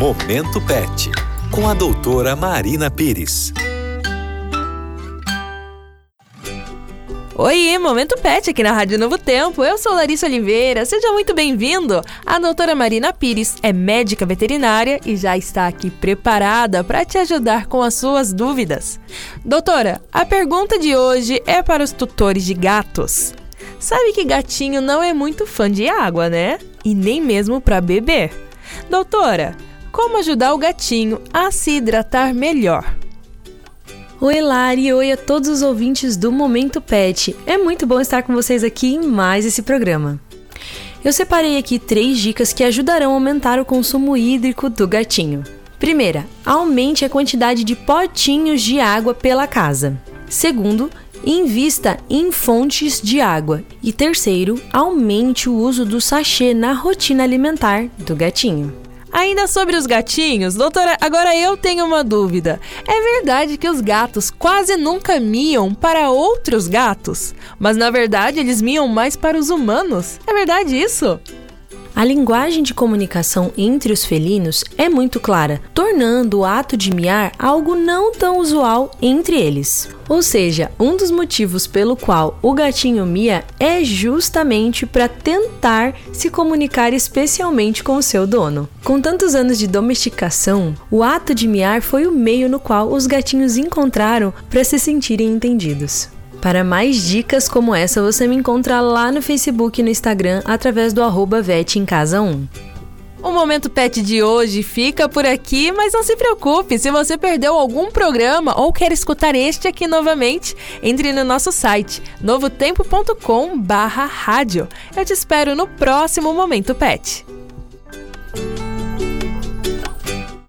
Momento Pet, com a doutora Marina Pires. Oi, Momento Pet aqui na Rádio Novo Tempo. Eu sou Larissa Oliveira. Seja muito bem-vindo. A doutora Marina Pires é médica veterinária e já está aqui preparada para te ajudar com as suas dúvidas. Doutora, a pergunta de hoje é para os tutores de gatos. Sabe que gatinho não é muito fã de água, né? E nem mesmo para beber. Doutora, como ajudar o gatinho a se hidratar melhor? Oi, Lari, oi a todos os ouvintes do Momento Pet. É muito bom estar com vocês aqui em mais esse programa. Eu separei aqui três dicas que ajudarão a aumentar o consumo hídrico do gatinho. Primeira, aumente a quantidade de potinhos de água pela casa. Segundo, invista em fontes de água. E terceiro, aumente o uso do sachê na rotina alimentar do gatinho. Ainda sobre os gatinhos, doutora, agora eu tenho uma dúvida. É verdade que os gatos quase nunca miam para outros gatos? Mas na verdade eles miam mais para os humanos? É verdade isso? A linguagem de comunicação entre os felinos é muito clara, tornando o ato de miar algo não tão usual entre eles. Ou seja, um dos motivos pelo qual o gatinho mia é justamente para tentar se comunicar especialmente com o seu dono. Com tantos anos de domesticação, o ato de miar foi o meio no qual os gatinhos encontraram para se sentirem entendidos. Para mais dicas como essa, você me encontra lá no Facebook e no Instagram através do arroba em Casa 1. O Momento Pet de hoje fica por aqui, mas não se preocupe, se você perdeu algum programa ou quer escutar este aqui novamente, entre no nosso site novotempo.com/rádio. Eu te espero no próximo Momento Pet.